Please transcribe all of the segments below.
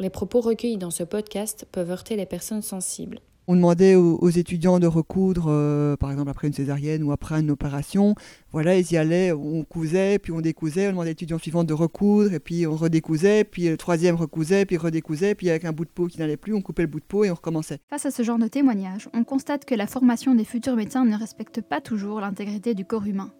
Les propos recueillis dans ce podcast peuvent heurter les personnes sensibles. On demandait aux, étudiants de recoudre, euh, par exemple après une césarienne ou après une opération. Voilà, ils y allaient, on cousait, puis on décousait. On demandait à l'étudiant suivant de recoudre, et puis on redécousait, puis le troisième recousait, puis redécousait, puis avec un bout de peau qui n'allait plus, on coupait le bout de peau et on recommençait. Face à ce genre de témoignage, on constate que la formation des futurs médecins ne respecte pas toujours l'intégrité du corps humain.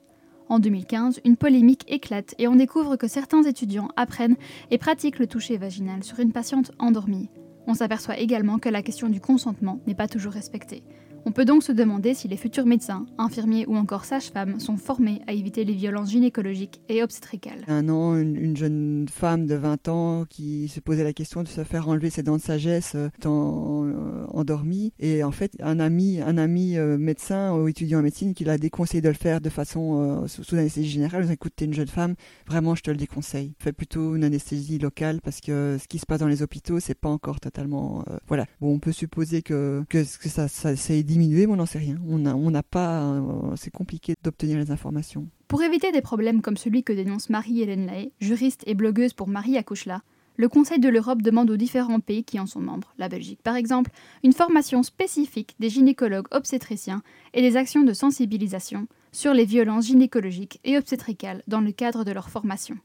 En 2015, une polémique éclate et on découvre que certains étudiants apprennent et pratiquent le toucher vaginal sur une patiente endormie. On s'aperçoit également que la question du consentement n'est pas toujours respectée. On peut donc se demander si les futurs médecins, infirmiers ou encore sages-femmes sont formés à éviter les violences gynécologiques et obstétricales. Un an, une, jeune femme de 20 ans qui se posait la question de se faire enlever ses dents de sagesse euh, étant euh, endormie. Et en fait, un ami, un ami euh, médecin ou étudiant en médecine qui l'a déconseillé de le faire de façon sous anesthésie générale. Vous écoutez une jeune femme, vraiment, je te le déconseille. Fais plutôt une anesthésie locale parce que ce qui se passe dans les hôpitaux, c'est pas encore totalement. voilà. Bon, on peut supposer que, que, ça, ça c'est diminuer, on n'en sait rien. On n'a pas, euh, c'est compliqué d'obtenir les informations. Pour éviter des problèmes comme celui que dénonce Marie-Hélène Lahaye, juriste et blogueuse pour Marie Accouche-là, le Conseil de l'Europe demande aux différents pays qui en sont membres, la Belgique par exemple, une formation spécifique des gynécologues obstétriciens et des actions de sensibilisation sur les violences gynécologiques et obstétricales dans le cadre de leur formation.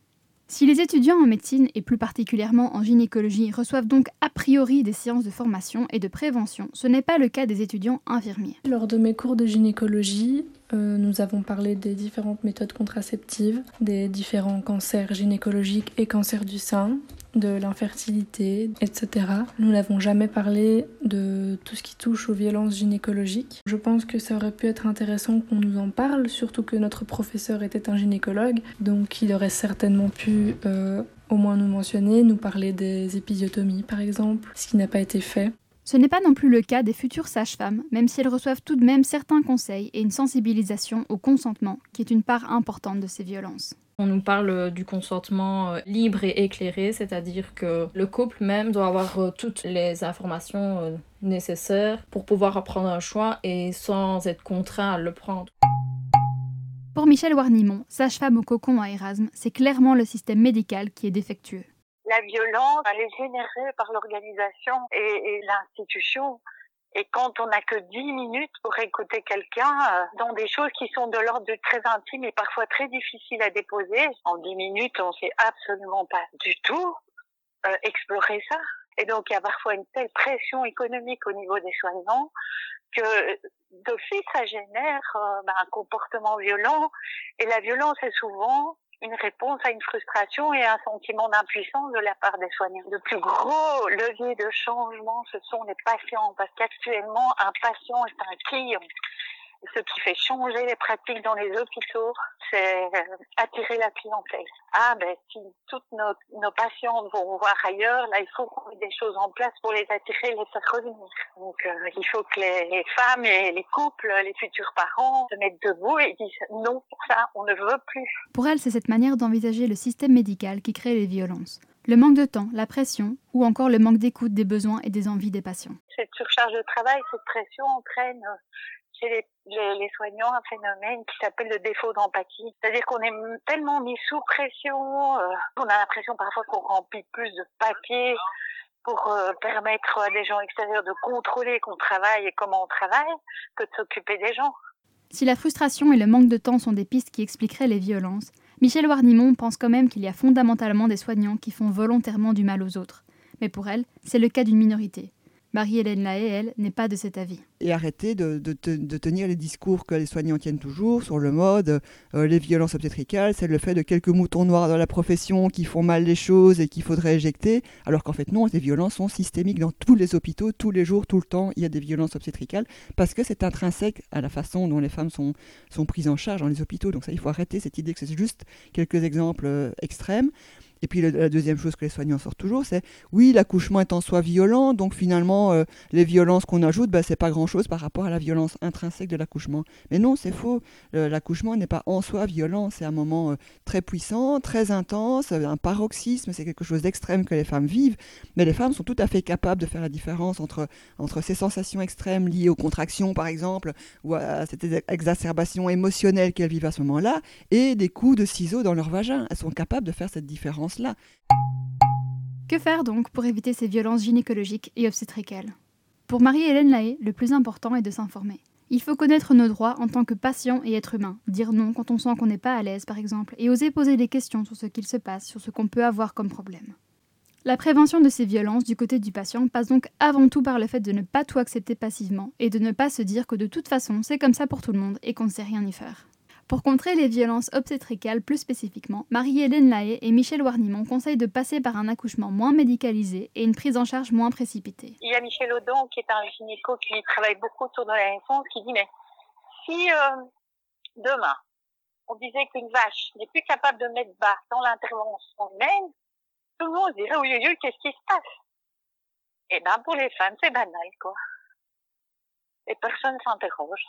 Si les étudiants en médecine et plus particulièrement en gynécologie reçoivent donc a priori des séances de formation et de prévention, ce n'est pas le cas des étudiants infirmiers. Lors de mes cours de gynécologie, euh, nous avons parlé des différentes méthodes contraceptives, des différents cancers gynécologiques et cancers du sein, de l'infertilité, etc. Nous n'avons jamais parlé de tout ce qui touche aux violences gynécologiques. Je pense que ça aurait pu être intéressant qu'on nous en parle, surtout que notre professeur était un gynécologue, donc il aurait certainement pu euh, au moins nous mentionner, nous parler des épisiotomies par exemple, ce qui n'a pas été fait. Ce n'est pas non plus le cas des futures sages-femmes, même si elles reçoivent tout de même certains conseils et une sensibilisation au consentement, qui est une part importante de ces violences. On nous parle euh, du consentement euh, libre et éclairé, c'est-à-dire que le couple même doit avoir euh, toutes les informations nécessaires pour pouvoir prendre un choix et sans être contraint à le prendre. Pour Michel Warnimont, sage-femme au cocon à Erasme, c'est clairement le système médical qui est défectueux la violence, elle est générée par l'organisation et, l'institution. Et quand on n'a que 10 minutes pour écouter quelqu'un euh, dans des choses qui sont de l'ordre de très intime et parfois très difficiles à déposer, en 10 minutes, on sait absolument pas du tout euh, explorer ça. Et donc, il y a parfois une telle pression économique au niveau des soignants que d'office, ça génère euh, ben, un comportement violent. Et la violence est souvent une réponse à une frustration et un sentiment d'impuissance de la part des soignants. Le plus gros levier de changement, ce sont les patients, parce qu'actuellement, un patient est un client ce qui fait changer les pratiques dans les hôpitaux, c'est euh, attirer la clientèle. Ah ben si toutes nos, nos patientes vont voir ailleurs, là il faut qu'on mette des choses en place pour les attirer, les faire revenir. Donc euh, il faut que les, femmes et les couples, les futurs parents se mettent debout et disent non, ça on ne veut plus. Pour elle, c'est cette manière d'envisager le système médical qui crée les violences. Le manque de temps, la pression ou encore le manque d'écoute des besoins et des envies des patients. Cette surcharge de travail, cette pression entraîne chez les, les, soignants un phénomène qui s'appelle le défaut d'empathie. C'est-à-dire qu'on est tellement mis sous pression, euh, on a l'impression parfois qu'on remplit plus de papiers pour euh, permettre à des gens extérieurs de contrôler qu'on travaille et comment on travaille que de s'occuper des gens. Si la frustration et le manque de temps sont des pistes qui expliqueraient les violences, Michel Warnimont pense quand même qu'il y a fondamentalement des soignants qui font volontairement du mal aux autres. Mais pour elle, c'est le cas d'une minorité. Marie-Hélène Lahaye, elle, n'est pas de cet avis. Et arrêter de, tenir les discours que les soignants tiennent toujours sur le mode, euh, les violences obstétricales, c'est le fait de quelques moutons noirs dans la profession qui font mal les choses et qu'il faudrait éjecter, alors qu'en fait non, les violences sont systémiques dans tous les hôpitaux, tous les jours, tout le temps, il y a des violences obstétricales, parce que c'est intrinsèque à la façon dont les femmes sont, sont prises en charge dans les hôpitaux. Donc ça, il faut arrêter cette idée que c'est juste quelques exemples euh, extrêmes. Et puis la deuxième chose que les soignants sortent toujours, c'est oui, l'accouchement est en soi violent, donc finalement, euh, les violences qu'on ajoute, bah, c'est pas grand-chose par rapport à la violence intrinsèque de l'accouchement. Mais non, c'est faux. L'accouchement n'est pas en soi violent, c'est un moment euh, très puissant, très intense, euh, un paroxysme, c'est quelque chose d'extrême que les femmes vivent. Mais les femmes sont tout à fait capables de faire la différence entre, entre ces sensations extrêmes liées aux contractions, par exemple, ou à cette exacerbation émotionnelle qu'elles vivent à ce moment-là, et des coups de ciseaux dans leur vagin. Elles sont capables de faire cette différence Que faire donc pour éviter ces violences gynécologiques et obstétricales? Pour Marie-Hélène Lahaye, le plus important est de s'informer. Il faut connaître nos droits en tant que patient et être humain, dire non quand on sent qu'on n'est pas à l'aise par exemple, et oser poser des questions sur ce qu'il se passe, sur ce qu'on peut avoir comme problème. La prévention de ces violences du côté du patient passe donc avant tout par le fait de ne pas tout accepter passivement et de ne pas se dire que de toute façon c'est comme ça pour tout le monde et qu'on ne sait rien y faire. Pour contrer les violences obstétricales plus spécifiquement, Marie-Hélène Lahaye et Michel Warnimont conseillent de passer par un accouchement moins médicalisé et une prise en charge moins précipitée. Il y a Michel Audon qui est un gynéco qui travaille beaucoup autour de la naissance qui dit mais si euh, demain on disait qu'une vache n'est plus capable de mettre bas dans l'intervention humaine, tout le monde dirait oui, oui, qu'est-ce qui se passe? Eh ben pour les femmes, c'est banal, quoi. Et personne s'interroge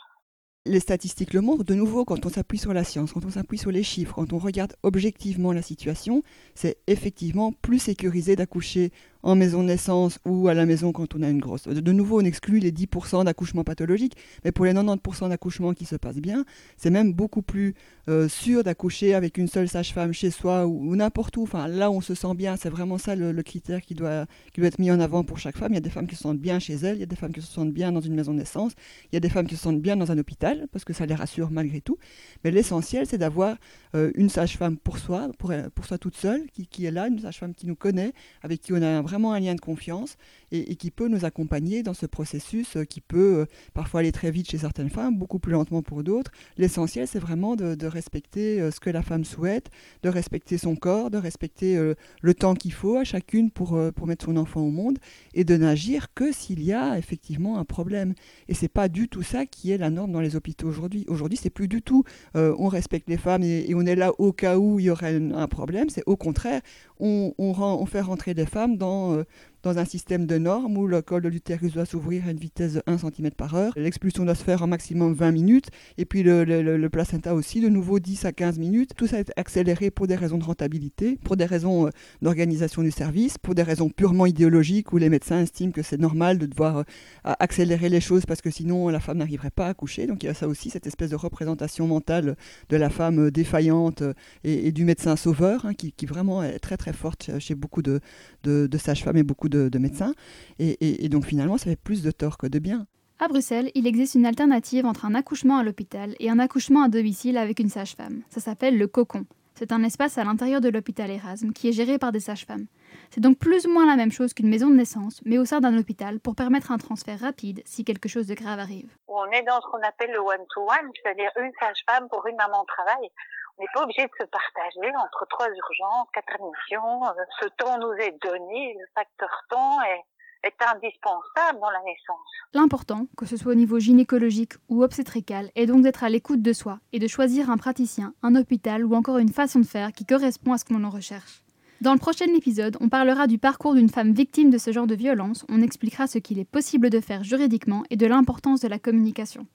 les statistiques le montrent, de nouveau, quand on s'appuie sur la science, quand on s'appuie sur les chiffres, quand on regarde objectivement la situation, c'est effectivement plus sécurisé d'accoucher en maison de naissance ou à la maison quand on a une grosse. De nouveau, on exclut les 10% d'accouchements pathologiques, mais pour les 90% d'accouchements qui se passent bien, c'est même beaucoup plus euh, sûr d'accoucher avec une seule sage-femme chez soi ou, n'importe où. Enfin, là on se sent bien, c'est vraiment ça le, critère qui doit, qui doit être mis en avant pour chaque femme. Il y a des femmes qui se sentent bien chez elles, il y a des femmes qui se sentent bien dans une maison de naissance, il y a des femmes qui se sentent bien dans un hôpital, parce que ça les rassure malgré tout. Mais l'essentiel, c'est d'avoir euh, une sage-femme pour soi, pour, pour soi toute seule, qui, qui est là, une sage-femme qui nous connaît, avec qui on a vraiment un lien de confiance et, qui peut nous accompagner dans ce processus euh, qui peut euh, parfois aller très vite chez certaines femmes, beaucoup plus lentement pour d'autres. L'essentiel, c'est vraiment de, respecter euh, ce que la femme souhaite, de respecter son corps, de respecter le temps qu'il faut à chacune pour, pour mettre son enfant au monde et de n'agir que s'il y a effectivement un problème. Et c'est pas du tout ça qui est la norme dans les hôpitaux aujourd'hui. Aujourd'hui, c'est plus du tout on respecte les femmes et, on est là au cas où il y aurait un, problème. C'est au contraire, on, on, fait rentrer les femmes dans, vraiment euh, dans un système de normes où le col de l'utérus doit s'ouvrir à une vitesse de 1 cm par heure. L'expulsion doit se faire en maximum 20 minutes. Et puis le, placenta aussi, de nouveau 10 à 15 minutes. Tout ça est accéléré pour des raisons de rentabilité, pour des raisons euh, d'organisation du service, pour des raisons purement idéologiques où les médecins estiment que c'est normal de devoir euh, accélérer les choses parce que sinon la femme n'arriverait pas à accoucher. Donc il y a ça aussi, cette espèce de représentation mentale de la femme euh, défaillante et, du médecin sauveur hein, qui, qui, vraiment est très très forte chez beaucoup de, de, de sages-femmes et beaucoup de de, médecins. Et, donc finalement, ça fait plus de tort que de bien. À Bruxelles, il existe une alternative entre un accouchement à l'hôpital et un accouchement à domicile avec une sage-femme. Ça s'appelle le cocon. C'est un espace à l'intérieur de l'hôpital Erasme qui est géré par des sages-femmes. C'est donc plus ou moins la même chose qu'une maison de naissance, mais au sein d'un hôpital pour permettre un transfert rapide si quelque chose de grave arrive. On est dans ce qu'on appelle le one-to-one, c'est-à-dire une sage-femme pour une maman de travail. On n'est pas obligé de se partager entre trois urgences, quatre admissions. Euh, ce temps nous est donné, le facteur temps est, est indispensable dans la naissance. L'important, que ce soit au niveau gynécologique ou obstétrical, est donc d'être à l'écoute de soi et de choisir un praticien, un hôpital ou encore une façon de faire qui correspond à ce que l'on recherche. Dans le prochain épisode, on parlera du parcours d'une femme victime de ce genre de violence, on expliquera ce qu'il est possible de faire juridiquement et de l'importance de la communication.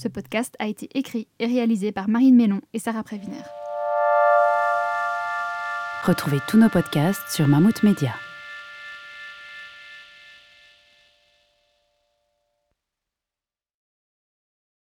Ce podcast a été écrit et réalisé par Marine Mélon et Sarah Préviner. Retrouvez tous nos podcasts sur Mammouth Media.